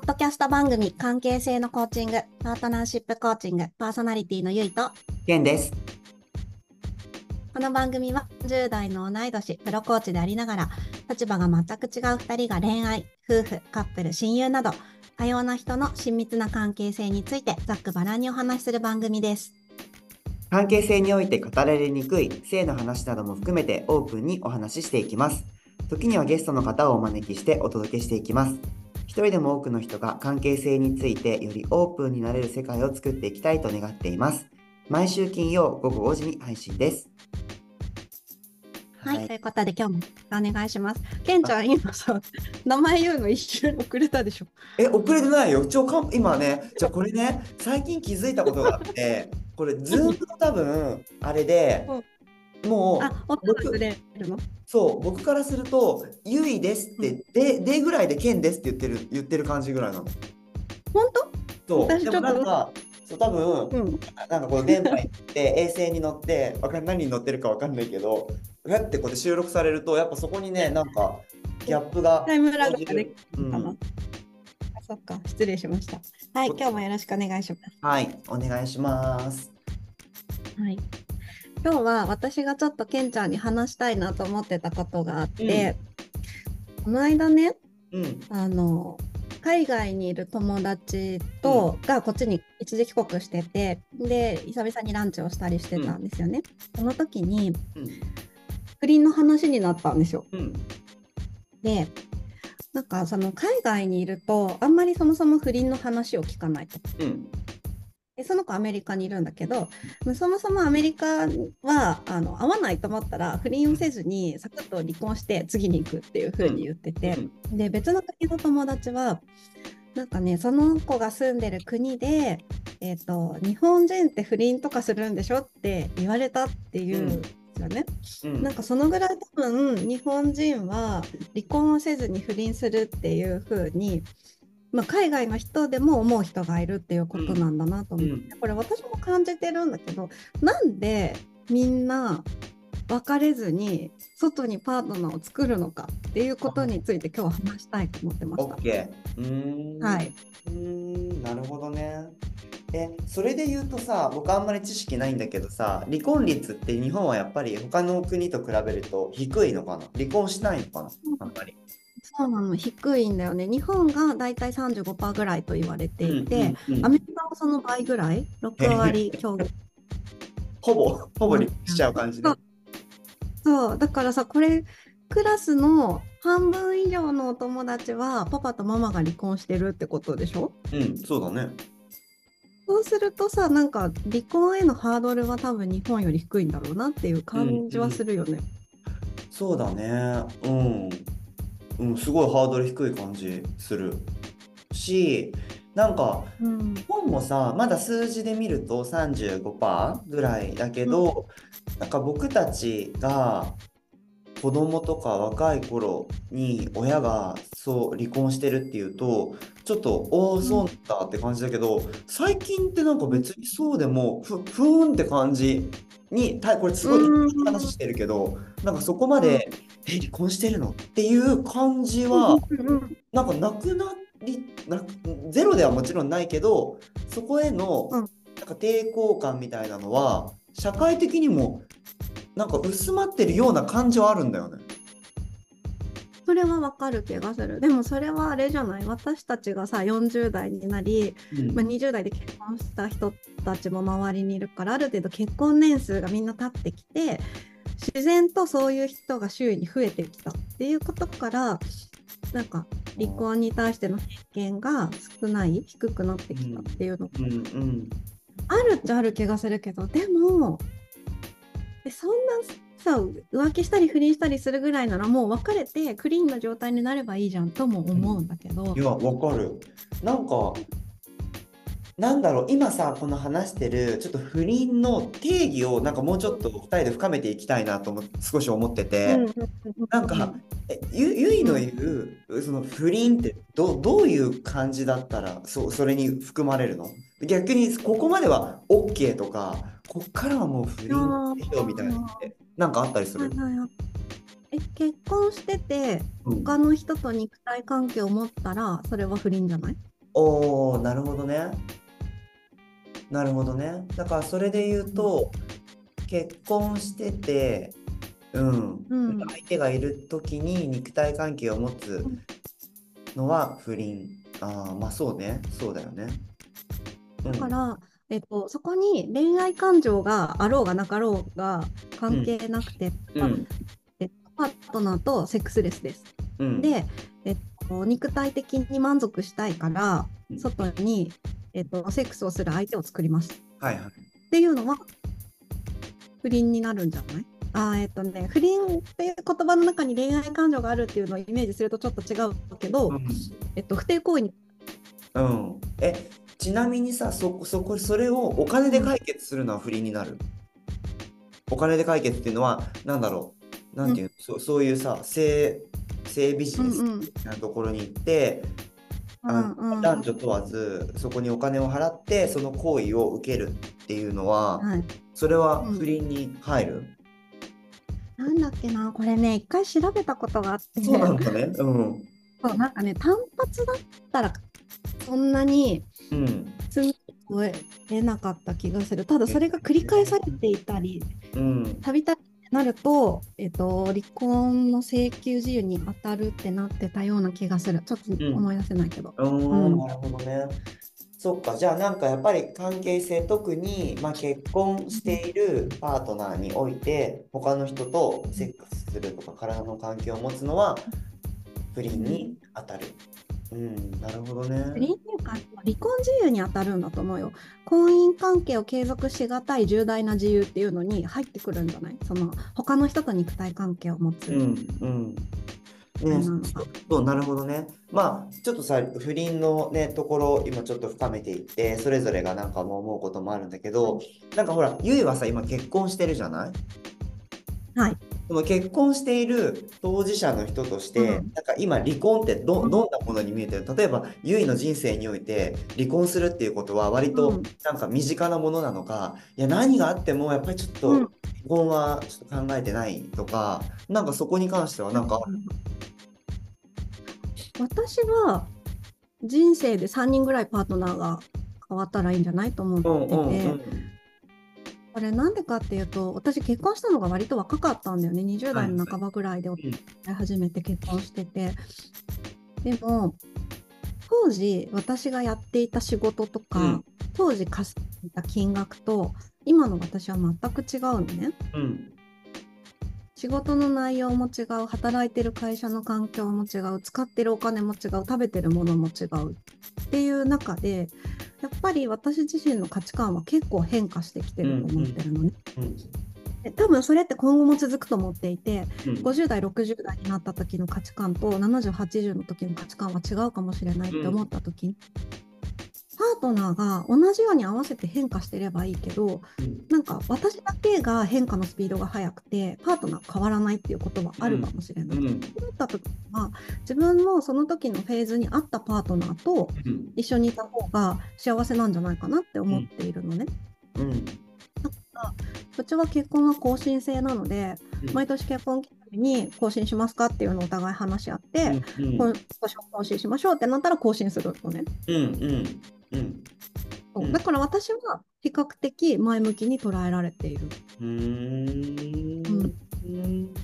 ッドキャスト番組関係性のコーチング、パートナーシップコーチング、パーソナリティのゆいと、ケンです。この番組は10代の同い年、プロコーチでありながら、立場が全く違う2人が恋愛、夫婦、カップル、親友など、多様な人の親密な関係性についてざっくばらんにお話しする番組です。関係性において語られにくい性の話なども含めてオープンにお話ししていきます。時にはゲストの方をお招きしてお届けしていきます。一人でも多くの人が関係性についてよりオープンになれる世界を作っていきたいと願っています。毎週金曜午後5時に配信です。はい、はいということで今日もお願いします。ケンちゃん、今さ、名前言うの一瞬遅れたでしょ。え、遅れてないよ。ちょかん今ね、じゃあこれね、最近気づいたことがあって、これ、ズームの多分、あれで、もう、あ、音がずれるの？そう、僕からすると、ゆいですって、で、でぐらいでけんですって言ってる、言ってる感じぐらいなの。本そう、でもなんか、そう、多分、当うん。なんかこの電波に乗って、衛星に乗って、わかん何に乗ってるかわかんないけど、うやってこうやって収録されると、やっぱそこにね、なんか、ギャップがタイムラグができうんたな？あそっか、失礼しました。はい、今日もよろしくお願いします。はい、お願いします。はい。今日は私がちょっとケンちゃんに話したいなと思ってたことがあって、この間ね、うん、あの、海外にいる友達と、がこっちに一時帰国してて、で、久々にランチをしたりしてたんですよね。その時に、うん、不倫の話になったんですよ。うん、で、なんかその海外にいると、あんまりそもそも不倫の話を聞かないと。うん、でその子アメリカにいるんだけどそもそもアメリカはあの合わないと思ったら不倫をせずにサクッと離婚して次に行くっていう風に言ってて、で別の国の友達はなんかねその子が住んでる国で、えー、と日本人って不倫とかするんでしょって言われたっていうんですよね。うん、なんかそのぐらい多分日本人は離婚をせずに不倫するっていう風に、まあ、海外の人でも思う人がいるっていうことなんだなと思って、これ私も感じてるんだけどなんでみんな別れずに外にパートナーを作るのかっていうことについて今日は話したいと思ってました。オッケー。うーん。はい。うーん、なるほどね。え、それで言うとさ、僕あんまり知識ないんだけどさ、離婚率って日本はやっぱり他の国と比べると低いのかな？離婚しないのかな？あんまり。そうなの低いんだよね。日本がだいたい35%ぐらいと言われていて、うんうんうんアメリカはその倍ぐらい？6割強 ほぼ、ほぼ離婚しちゃう感じね。そう、だからさ、これ、クラスの半分以上のお友達は、パパとママが離婚してるってことでしょ？うん、そうだね。そうするとさ、なんか、離婚へのハードルは多分日本より低いんだろうなっていう感じはするよね。そうだね。うん。うん、すごいハードル低い感じする。し、なんか、うん。日本もさ、まだ数字で見ると35%ぐらいだけど、なんか僕たちが子供とか若い頃に親がそう離婚してるっていうと、ちょっと、おお、そうだって感じだけど、最近ってなんか別にそうでも、ふ、ふーんって感じに、たこれすごいうん話してるけど、なんかそこまで、え、離婚してるの？っていう感じは、なんかなくなりなゼロではもちろんないけどそこへのうん。なんか抵抗感みたいなのは社会的にもなんか薄まってるような感じはあるんだよね。それはわかる気がする。でもそれはあれじゃない？私たちがさ、40代になり、うん。まあ、20代で結婚した人たちも周りにいるからある程度結婚年数がみんな経ってきて自然とそういう人が周囲に増えてきたっていうことからなんか離婚に対しての偏見が少ない低くなってきたっていうのがうんうんあるっちゃある気がするけどでもえそんなさ浮気したり不倫したりするぐらいならもう別れてクリーンな状態になればいいじゃんとも思うんだけどい。やわかる。なんかなんだろう今さこの話してるちょっと不倫の定義をなんかもうちょっと2人で深めていきたいなと思少し思ってて。うんなんか、えゆゆいの言う、その不倫ってどどういう感じだったらそそれに含まれるの？逆にここまでは OK とかこっからはもう不倫でしょみたいなのってなんかあったりする？え結婚しててうん。他の人と肉体関係を持ったらそれは不倫じゃない？おー、なるほどね。なるほどね。だからそれで言うと、結婚してて、うん、うん相手がいる時に肉体関係を持つのは不倫。ああ、まあそうね。そうだよね。うんだから、えっと、そこに恋愛感情があろうがなかろうが関係なくて、まあうん、えっとパートナーとセックスレスです。うん、で、えっと、肉体的に満足したいからうん外に、えっと、セックスをする相手を作ります。はいはい。っていうのは不倫になるんじゃない？あーえっとね、不倫っていう言葉の中に恋愛感情があるっていうのをイメージするとちょっと違うけど、えっと、不貞行為にうん。うん。え、ちなみにさ、そ、そこ、それをお金で解決するのは不倫になる？お金で解決っていうのは、なんだろう？なんていうの、そう、そういうさ、性、性ビジネスうんうんみたいなところに行って、あのうんうん男女問わずそこにお金を払ってその行為を受けるっていうのは、はい、それはうん不倫に入る、なんだっけな、これね、一回調べたことがあって、そうなんだね。うん。そうなんかね、単発だったらそんなにうん。罪を得なかった気がする。ただそれが繰り返されていたり、うん。たびたびなると、えっと、離婚の請求自由に当たるってなってたような気がする。ちょっとうん思い出せないけど。うんん、なるほどね。そっか、じゃあなんかやっぱり関係性、特に、まあ、結婚しているパートナーにおいて、他の人とセックスするとか体の関係を持つのは不倫に当たる。うん、なるほどね。不倫っていうか、離婚自由に当たるんだと思うよ。婚姻関係を継続しがたい重大な自由っていうのに入ってくるんじゃない？その他の人と肉体関係を持つ。うん、うん。ね、うんそうなるほどね。まあ、ちょっとさ、不倫のね、ところ、今ちょっと深めていって、それぞれがなんか思うこともあるんだけど、なんかほら、ゆいはさ、今結婚してるじゃない？はい。その結婚している当事者の人として、うん。なんか今離婚ってど、うん。どんなものに見えてる？例えば、ゆいの人生において離婚するっていうことは割うとん。なんか身近なものなのか、いや何があってもやっぱりちょっとうん。離婚はちょっと考えてないとか、なんかそこに関してはなんかある？私は人生で3人ぐらいパートナーが変わったらいいんじゃないと思ってうんうんて、うんこれなんでかっていうと私結婚したのが割と若かったんだよね。20代の半ばぐらいで夫と付き合い始めて結婚してて。でも当時私がやっていた仕事とか、うん。当時稼いでいた金額と今の私は全く違うのね。うん。仕事の内容も違う働いてる会社の環境も違う使ってるお金も違う食べてるものも違うっていう中でやっぱり私自身の価値観は結構変化してきてると思ってるのね。うんで多分それって今後も続くと思っていてうん。50代60代になった時の価値観と7080の時の価値観は違うかもしれないって思った時。に、パートナーが同じように合わせて変化してればいいけどうん。なんか私だけが変化のスピードが速くてパートナー変わらないっていうことはあるかもしれない。うん。そうなった時は自分もその時のフェーズに合ったパートナーとうん。一緒にいた方が幸せなんじゃないかなって思っているのね。うん。うちは結婚は更新制なのでうん。毎年結婚に更新しますかっていうのをお互い話し合って、うん今年は更新しましょうってなったら更新するのね。うん。うんうんだから私は比較的前向きに捉えられている。うーんうんうん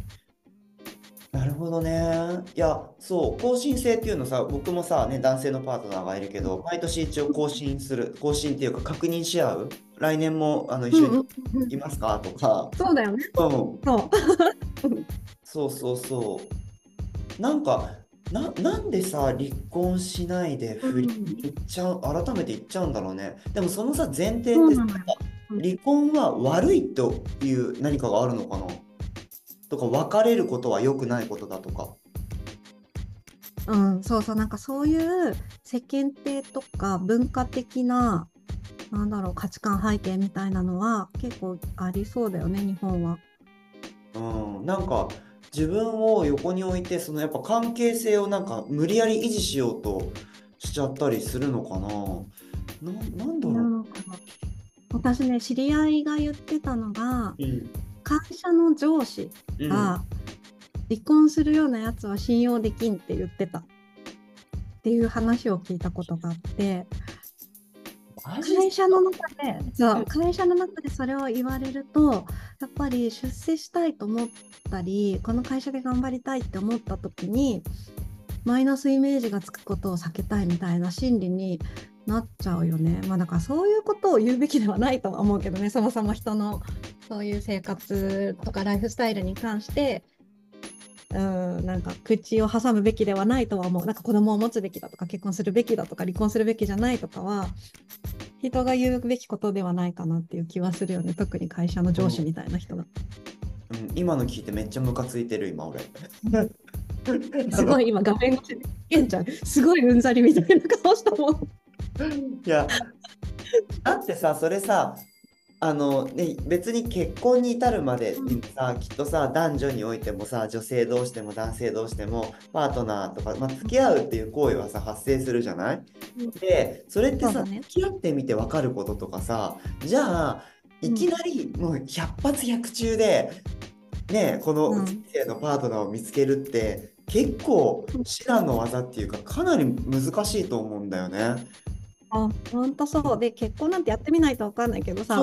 なるほどね。いや、そう、更新制っていうのさ、僕もさ、ね、男性のパートナーがいるけど、毎年一応更新する、更新っていうか確認し合う。来年もあの一緒にいますか？とか、そうだよね。うん、そう。そうそうそう。なんか、な、なんでさ、離婚しないで不倫うん行っちゃう、改めて言っちゃうんだろうね。でもそのさ、前提って。離婚は悪いという何かがあるのかな？とか、別れることは良くないことだとか。うん、そうそう、なんかそういう世間体とか文化的な、なんだろう、価値観背景みたいなのは結構ありそうだよね、日本は。うん、なんか自分を横に置いて、そのやっぱ関係性をなんか無理やり維持しようとしちゃったりするのかな。な、なんだろう。私ね、知り合いが言ってたのが、うん、会社の上司うん、が離婚するようなやつは信用できんって言ってた。っていう話を聞いたことがあって会社の中でそう。会社の中でそれを言われるとやっぱり出世したいと思ったりこの会社で頑張りたいって思った時にマイナスイメージがつくことを避けたいみたいな心理になっちゃうよね。まあだからそういうことを言うべきではないとは思うけどねそもそも人のそういう生活とかライフスタイルに関してうんなんか口を挟むべきではないとは思う。なんか子供を持つべきだとか結婚するべきだとか離婚するべきじゃないとかは人が言うべきことではないかなっていう気はするよね特に会社の上司みたいな人が。うん、今の聞いてめっちゃムカついてる今俺。すごい今画面越しちゃんすごいうんざりみたいな顔したもん。いやだってさそれさあのね別に結婚に至るまでにさ、きっとさ男女においてもさ女性同士でも男性同士でもパートナーとか、まあ、付き合うっていう行為はさ発生するじゃない？うん。でそれってさ、ね。付き合ってみて分かることとかさじゃあいきなりもう100発100中で、ね、このうん。人生のパートナーを見つけるって結構至難の技っていうかかなり難しいと思うんだよね。あ本当そう。で結婚なんてやってみないと分かんないけどさ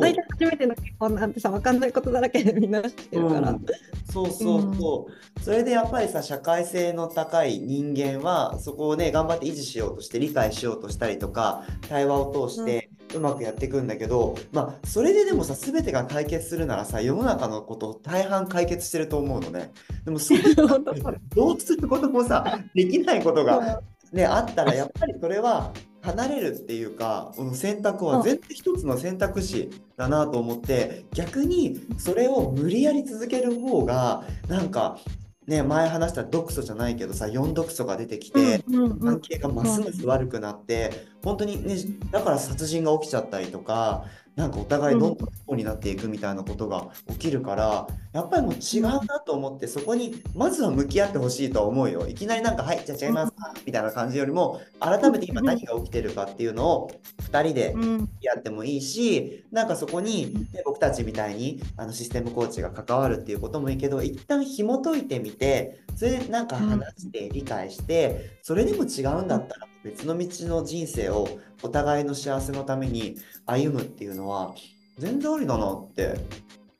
大体初めての結婚なんてさ分かんないことだらけで みんな知ってるから。うん。そうそうそう、それでやっぱりさ社会性の高い人間はそこをね頑張って維持しようとして理解しようとしたりとか対話を通してうまくやっていくんだけど、まあそれででもさ全てが解決するならさ世の中のこと大半解決してると思うのね。でもそう。どうすることもさできないことがね、あったらやっぱりそれは離れるっていうかこの選択は全然一つの選択肢だなと思って逆にそれを無理やり続ける方がなんかね前話した毒素じゃないけどさ4毒素が出てきて関係がますます悪くなって本当にねだから殺人が起きちゃったりとかなんかお互いどん。どん不幸になっていくみたいなことが起きるからやっぱりもう違うなと思ってそこにまずは向き合ってほしいとは思うよ。いきなりなんか「はいじゃあ違います」みたいな感じよりも改めて今何が起きてるかっていうのを2人でうん。やってもいいしなんかそこに、ね、僕たちみたいにあのシステムコーチが関わるっていうこともいいけど一旦紐解いてみてそれでなんか話して理解してそれでも違うんだったら別の道の人生をお互いの幸せのために歩むっていうのは全然ありだなって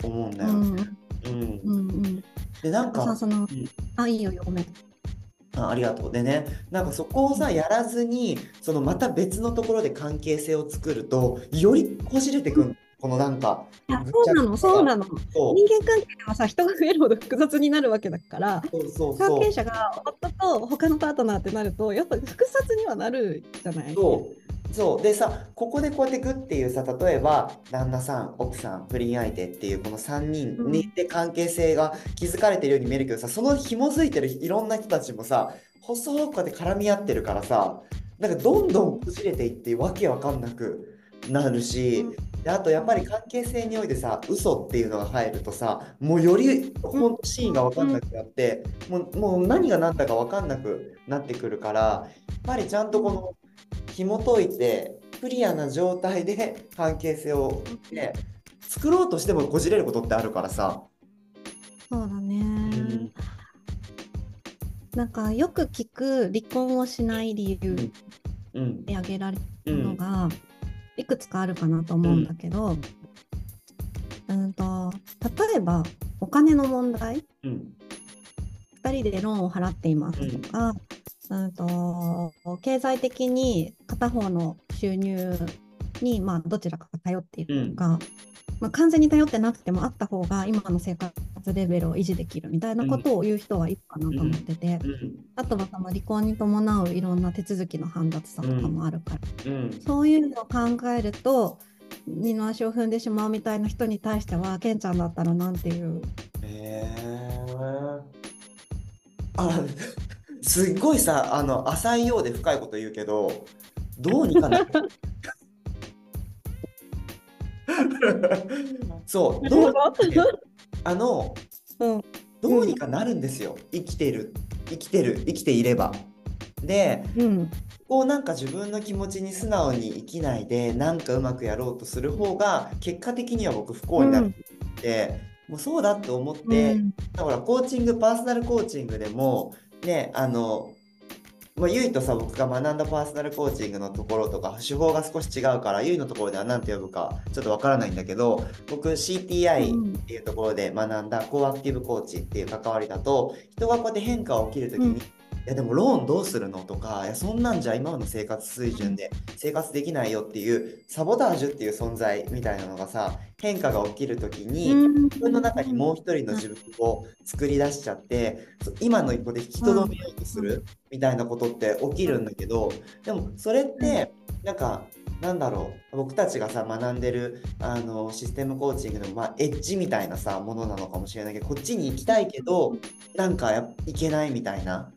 思うんだよ。うんうんうんうんでなんかさそのんあいいよごめんあありがとう。でね、なんかそこをさ、やらずに、そのまた別のところで関係性を作ると、よりこじれてくる。このなんか、そうなのそうなの人間関係はさ人が増えるほど複雑になるわけだから関係。者が夫と他のパートナーってなるとやっぱ複雑にはなるじゃない？そう。そう。でさ、ここでこうやっていくっていうさ、例えば、旦那さん、奥さん、不倫相手っていうこの3人にで関係性が築かれてるように見えるけどさ、その紐づいてるいろんな人たちもさ、細くこうやって絡み合ってるからさ、なんかどんどんこじれていってわけわかんなくなるし、であとやっぱり関係性においてさ嘘っていうのが入るとさもうより本当シーンが分かんなくなって、もうもう何が何だか分かんなくなってくるからやっぱりちゃんとこの紐解いてクリアな状態で関係性を、ね、作ろうとしてもこじれることってあるからさ。そうだね、ん。なんかよく聞く離婚をしない理由うん。で挙げられるうんのがいくつかあるかなと思うんだけど、うん、と例えばお金の問題。うん。2人でローンを払っていますとか、うん、と経済的に片方の収入に、まあ、どちらかが頼っているとか、まあ、完全に頼ってなくてもあった方が今の生活レベルを維持できるみたいなことを言う人はいるかなと思ってて、うん。あとはその離婚に伴ういろんな手続きの煩雑さとかもあるから、うん。そういうのを考えると二の足を踏んでしまうみたいな人に対してはケンちゃんだったらなんていう？へえあすっごいさあの浅いようで深いこと言うけどどうにかなる？そうどうあのうん。どうにかなるんですよ。生きてる。生きてる。生きていれば。でうん。こうなんか自分の気持ちに素直に生きないでなんかうまくやろうとする方が結果的には僕不幸になる。って、もうそうだって思って、うん。だからコーチングパーソナルコーチングでもねあのまあ、ゆいとさ、僕が学んだパーソナルコーチングのところとか、手法が少し違うから、ゆいのところでは何て呼ぶかちょっとわからないんだけど、僕 CTI っていうところで学んだコーアクティブコーチっていう関わりだと、人がこうやって変化が起きるときに、うんやでもローンどうするのとかいやそんなんじゃ今の生活水準で生活できないよっていうサボタージュっていう存在みたいなのがさ変化が起きる時に自分の中にもう一人の自分を作り出しちゃって今の一歩で引きとどめようとするみたいなことって起きるんだけどでもそれってなんかなんだろう僕たちがさ学んでるあのシステムコーチングの、まあ、エッジみたいなさものなのかもしれないけどこっちに行きたいけどなんかやいけないみたいな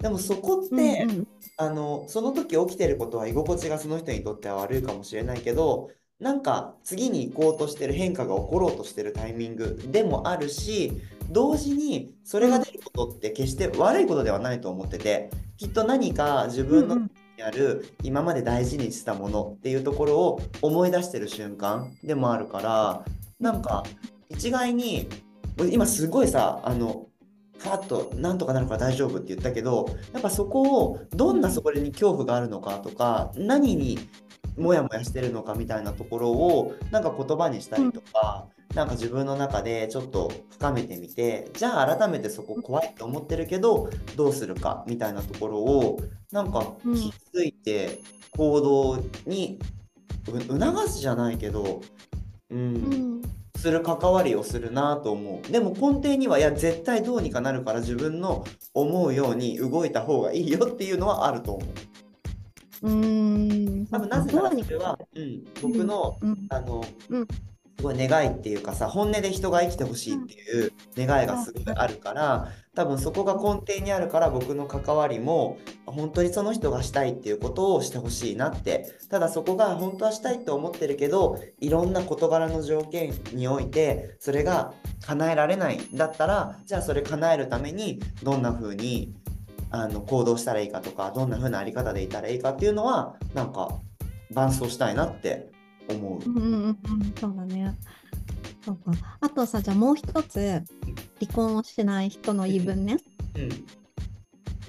でもそこって、うんうん、あのその時起きてることは居心地がその人にとっては悪いかもしれないけどなんか次に行こうとしてる変化が起ころうとしてるタイミングでもあるし同時にそれが出ることって決して悪いことではないと思っててきっと何か自分のにある今まで大事にしたものっていうところを思い出してる瞬間でもあるからなんか一概に今すごいさあのふわっとなんとかなるから大丈夫って言ったけどやっぱそこをどんなそこに恐怖があるのかとか何にモヤモヤしてるのかみたいなところをなんか言葉にしたりとか、うん、なんか自分の中でちょっと深めてみてじゃあ改めてそこ怖いと思ってるけどどうするかみたいなところをなんか気づいて行動に促すじゃないけど、うん、うん。する関わりをするなと思う。でも根底にはいや絶対どうにかなるから自分の思うように動いた方がいいよっていうのはあると思う。うん。多分なぜならそれは、うん、僕の、うん、あの、うん、すごい願いっていうかさ本音で人が生きてほしいっていう願いがすごいあるから多分そこが根底にあるから僕の関わりも本当にその人がしたいっていうことをしてほしいなって。ただそこが本当はしたいって思ってるけどいろんな事柄の条件においてそれが叶えられないんだったらじゃあそれ叶えるためにどんな風にあの行動したらいいかとかどんな風なあり方でいたらいいかっていうのはなんか伴走したいなって思う。うんうんうん、そうだね。そうか。あとさ、じゃあもう一つ、離婚をしない人の言い分ね。うん、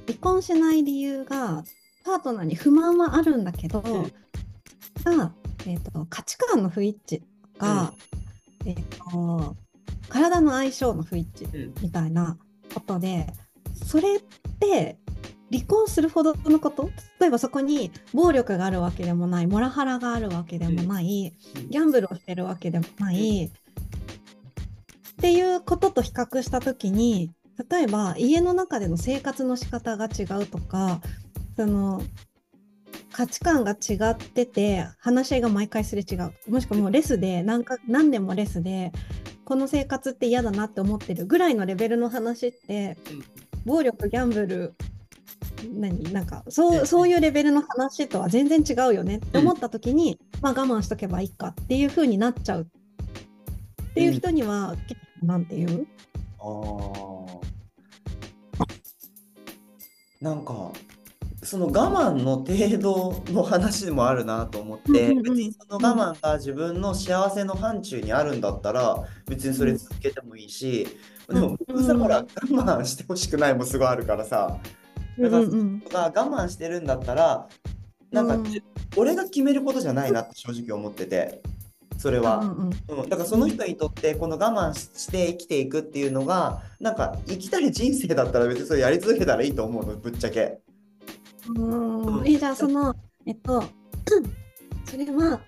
離婚しない理由が、パートナーに不満はあるんだけど、うん、が、えーと、価値観の不一致とか、うん、えーと、体の相性の不一致みたいなことで、それって離婚するほどのこと？例えばそこに暴力があるわけでもないモラハラがあるわけでもないギャンブルをしてるわけでもない。っていうことと比較した時に例えば家の中での生活の仕方が違うとかその価値観が違ってて話し合いが毎回すれ違う。もしくはもうレスで何か何年もレスでこの生活って嫌だなって思ってるぐらいのレベルの話って暴力ギャンブル何なんかそうそういうレベルの話とは全然違うよねって思った時に、うん、まあ我慢しとけばいいかっていう風になっちゃう。っていう人には、うん、なんていう？あ なんかその我慢の程度の話でもあるなと思って、別にその我慢が自分の幸せの範疇にあるんだったら別にそれ続けてもいいし、でも僕さほら我慢してほしくないもすごいあるからさだから、うん。が我慢してるんだったらなんか、うん、俺が決めることじゃないなって正直思っててそれは、うんうんうん、だからその人にとってこの我慢して生きていくっていうのがなんか生きたい人生だったら別にそれやり続けたらいいと思うのぶっちゃけ。うん、えじゃあそのえっと それは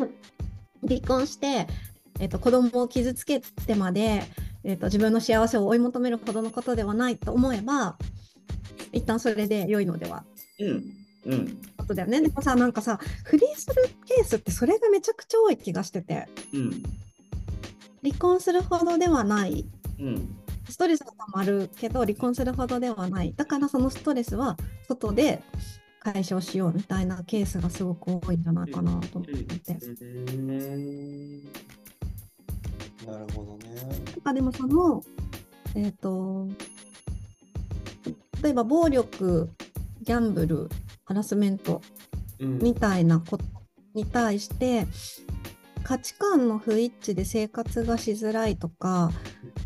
離婚して、えっと、子供を傷つけてまで、えっと、自分の幸せを追い求めるほどのことではないと思えば一旦それで良いのでは。うんうん、ことだよね。でもさ、なんかさ、不倫するケースってそれがめちゃくちゃ多い気がしてて、うん、離婚するほどではない、うん、ストレスがたまるけど、離婚するほどではない。だからそのストレスは外で解消しようみたいなケースがすごく多いんじゃないかなと思って。なるほどね。なんかでもその、えっ、ー、と、例えば暴力、ギャンブル、ハラスメントみたいなことに対して、うん、価値観の不一致で生活がしづらいとか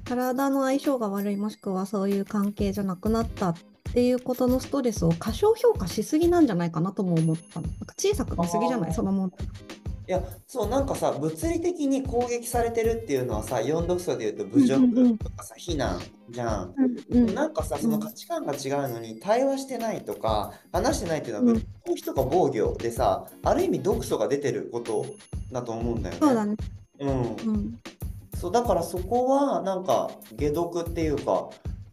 体の相性が悪いもしくはそういう関係じゃなくなったっっていうことのストレスを過小評価しすぎなんじゃないかなとも思ったの。なんか小さく見すぎじゃない？その問題。いや、そう、なんかさ、物理的に攻撃されてるっていうのはさ、4読書で言うと侮辱とかさ、非難じゃん。うんうんなんかさ、その価値観が違うのに、対話してないとか、話してないっていうのは、うん物理とか防御でさ、ある意味読書が出てることだと思うんだよね。そうだね。うん。うん。そう、だからそこは、なんか、解読っていうか、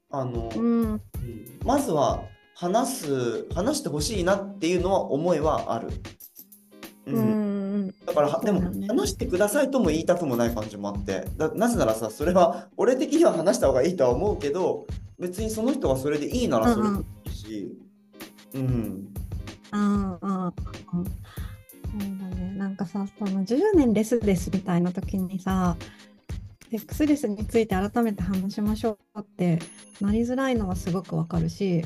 あの、うん。うんまずは話す、話してほしいなっていうのは思いはある。ううんん。だから、でも話してくださいとも言いたくもない感じもあって、なぜならさ、それは俺的には話した方がいいとは思うけど、別にその人がそれでいいならそれでいいし、うん、ああ、あ、そうだね。なん。かさ、その10年レスですみたいな時にさ、セックスレスについて改めて話しましょうってなりづらいのはすごくわかるし、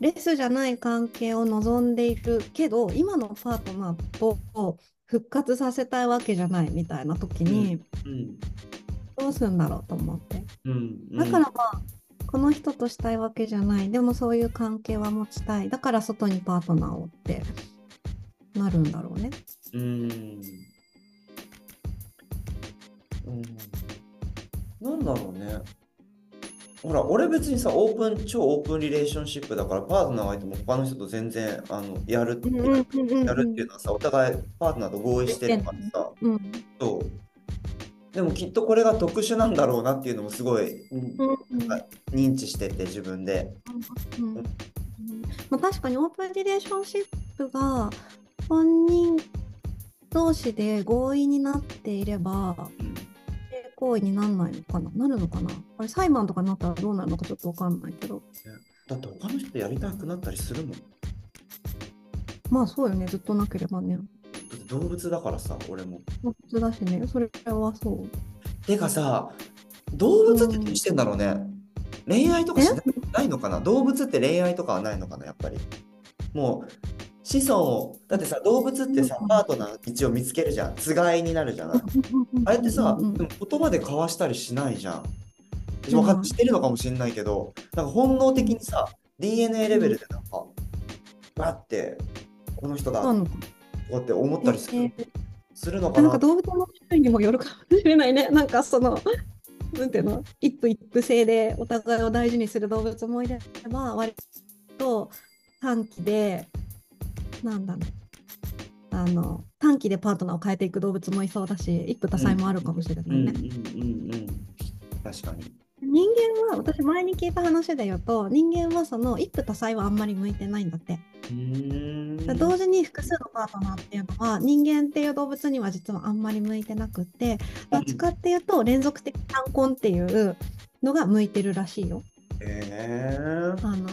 レスじゃない関係を望んでいるけど、今のパートナーと復活させたいわけじゃないみたいな時に、うん、どうするんだろうと思って。うん、だからまあ、この人としたいわけじゃない。でもそういう関係は持ちたい。だから外にパートナーをってなるんだろうね。うん、うん、なんだろうね。ほら、俺別にさ、オープン、超オープンリレーションシップだから、パートナーがいても他の人と全然あのやるって、やるっていうのはさ、お互いパートナーと合意してるからさ、うん。そう。でもきっとこれが特殊なんだろうなっていうのもすごい、認知してて自分で。うんまあ、確かにオープンリレーションシップが本人同士で合意になっていればうん性行為にならないのかな？なるのかな？あれ裁判とかになったらどうなるのかちょっとわかんないけど。だって他の人とやりたくなったりするもん。だまあそうよね。ずっとなければね。動物だからさ、俺も。まあ普通だしね。それはそう。てかさ、動物って何してんだろうね。恋愛とかしないのかな？動物って恋愛とかはないのかなやっぱり。もう、子孫を、だってさ、動物ってさ、パートナー一応見つけるじゃん。つがいになるじゃない。あれってさ、でも言葉で交わしたりしないじゃん。うんわかっしてるのかもしれないけど、なんか本能的にさ、DNA レベルでなんか、わって、この人だとかって思ったりする,、えー。するのかな。なんか動物の種類にもよるかもしれないね。なんかその、なんていうの、一夫一夫制でお互いを大事にする動物もいれば、割と短期で、なんだろう、あの、短期でパートナーを変えていく動物もいそうだし、一夫多妻もあるかもしれないね。確かに。人間は、私前に聞いた話で言うと、人間はその一夫多妻はあんまり向いてないんだって。同時に複数のパートナーっていうのは人間っていう動物には実はあんまり向いてなくってどっちかっていうと連続的単婚っていうのが向いてるらしいよ。えー、あの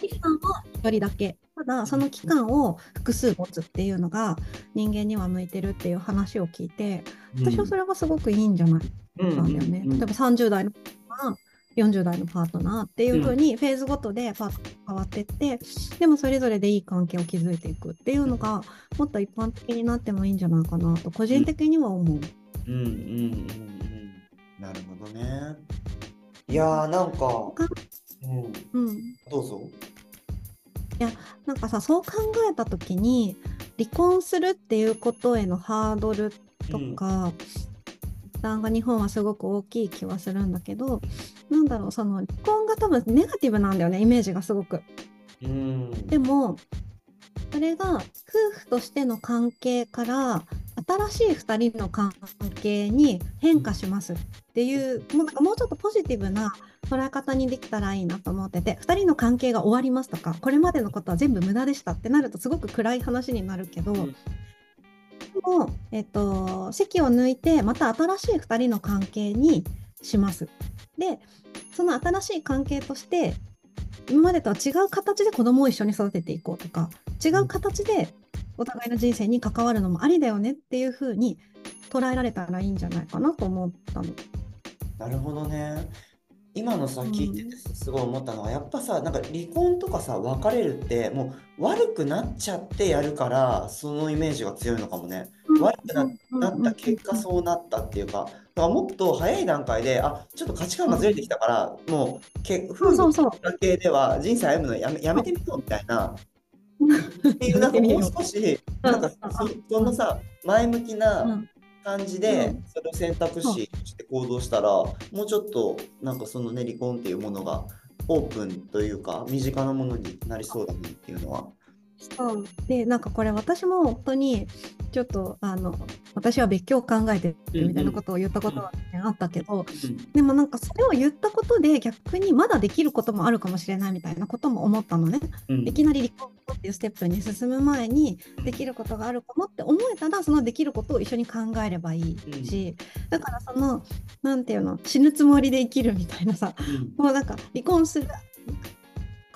期間は1人だけただその期間を複数持つっていうのが人間には向いてるっていう話を聞いて私はそれはすごくいいんじゃない？うんなんだよね。例えば30代のパートナー40代のパートナーっていう風にフェーズごとでパート変わってって、でもそれぞれでいい関係を築いていくっていうのがもっと一般的になってもいいんじゃないかなと個人的には思う。うんうんうんうん。なるほどね。いやーなんか、うん、うん、どうぞ。なんかさそう考えた時に離婚するっていうことへのハードルとか、負担が日本はすごく大きい気はするんだけどなんだろうその離婚が多分ネガティブなんだよねイメージがすごく。うん。でもそれが夫婦としての関係から新しい2人の関係に変化しますっていうもうなんかもうちょっとポジティブな捉え方にできたらいいなと思ってて2人の関係が終わりますとかこれまでのことは全部無駄でしたってなるとすごく暗い話になるけど、うんでも、えっと、席を抜いてまた新しい2人の関係にします。でその新しい関係として今までとは違う形で子供を一緒に育てていこうとか違う形でお互いの人生に関わるのもありだよねっていう風に捉えられたらいいんじゃないかなと思ったの。なるほどね。今のさ、うん聞いててさすごい思ったのは、やっぱさ、なんか離婚とかさ、別れるって、もう悪くなっちゃってやるから、そのイメージが強いのかもね。う悪くななった結果そうなったっていうか、だからもっと早い段階で、あちょっと価値観がずれてきたから、もうけ夫婦の関係では人生歩むのやめやめてみようみたいな。っていうなんかもう少しなんかそそのさ前向きな感じでそれを選択肢として行動したらもうちょっとなんかそのね離婚っていうものがオープンというか身近なものになりそうだねっていうのは。そう。でなんかこれ私も本当にちょっとあの私は別居を考えてるみたいなことを言ったことは、ねあったけど、でもなんかそれを言ったことで逆にまだできることもあるかもしれないみたいなことも思ったのね、いきなり離婚っていうステップに進む前にできることがあるかもって思えたらそのできることを一緒に考えればいいし、だからそのなんていうの死ぬつもりで生きるみたいなさ、もうなんか離婚する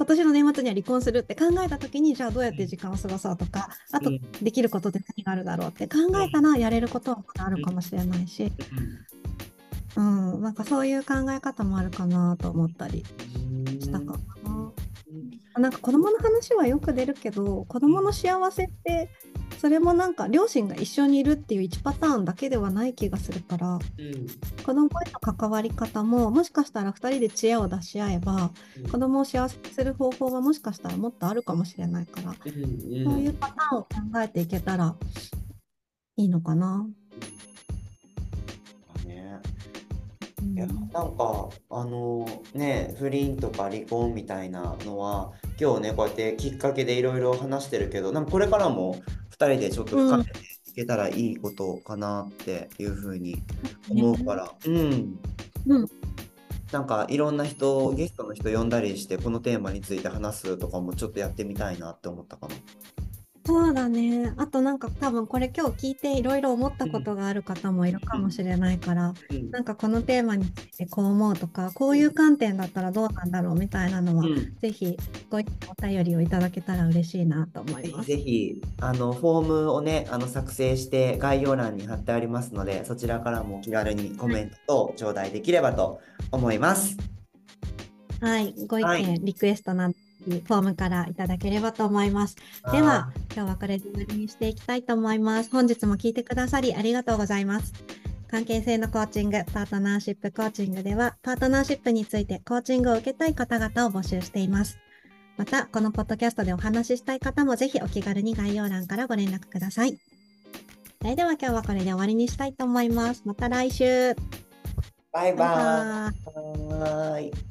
今年の年末には離婚するって考えた時にじゃあどうやって時間を過ごそうとかあとできることで何があるだろうって考えたらやれることはあるかもしれないし、うん、なんかそういう考え方もあるかなと思ったりしたかな。なんか子供の話はよく出るけど子供の幸せってそれもなんか両親が一緒にいるっていう1パターンだけではない気がするから、うん、子供への関わり方ももしかしたら2人で知恵を出し合えば、うん、子供を幸せにする方法はもしかしたらもっとあるかもしれないから、うん、そういうパターンを考えていけたらいいのかな。いやなんかあのね不倫とか離婚みたいなのは今日ねこうやってきっかけでいろいろ話してるけどなんかこれからも2人でちょっと深めていけたらいいことかなっていうふうに思うから、うん、うん、なんかいろんな人ゲストの人呼んだりしてこのテーマについて話すとかもちょっとやってみたいなって思ったかな。そうだね。あとなんか多分これ今日聞いていろいろ思ったことがある方もいるかもしれないから、うん、なんかこのテーマについてこう思うとか、こういう観点だったらどうなんだろうみたいなのは、うん、ぜひご意見お便りをいただけたら嬉しいなと思います。ぜひあのフォームをねあの作成して概要欄に貼ってありますので、そちらからも気軽にコメントを頂戴できればと思います。はい、ご意見、はい、リクエストなどフォームからいただければと思います。では、今日はこれで終わりにしていきたいと思います。本日も聞いてくださりありがとうございます。関係性のコーチング、パートナーシップコーチングでは、パートナーシップについてコーチングを受けたい方々を募集しています。また、このポッドキャストでお話ししたい方もぜひお気軽に概要欄からご連絡ください。それでは今日はこれで終わりにしたいと思います。また来週。バイバイ。バイバ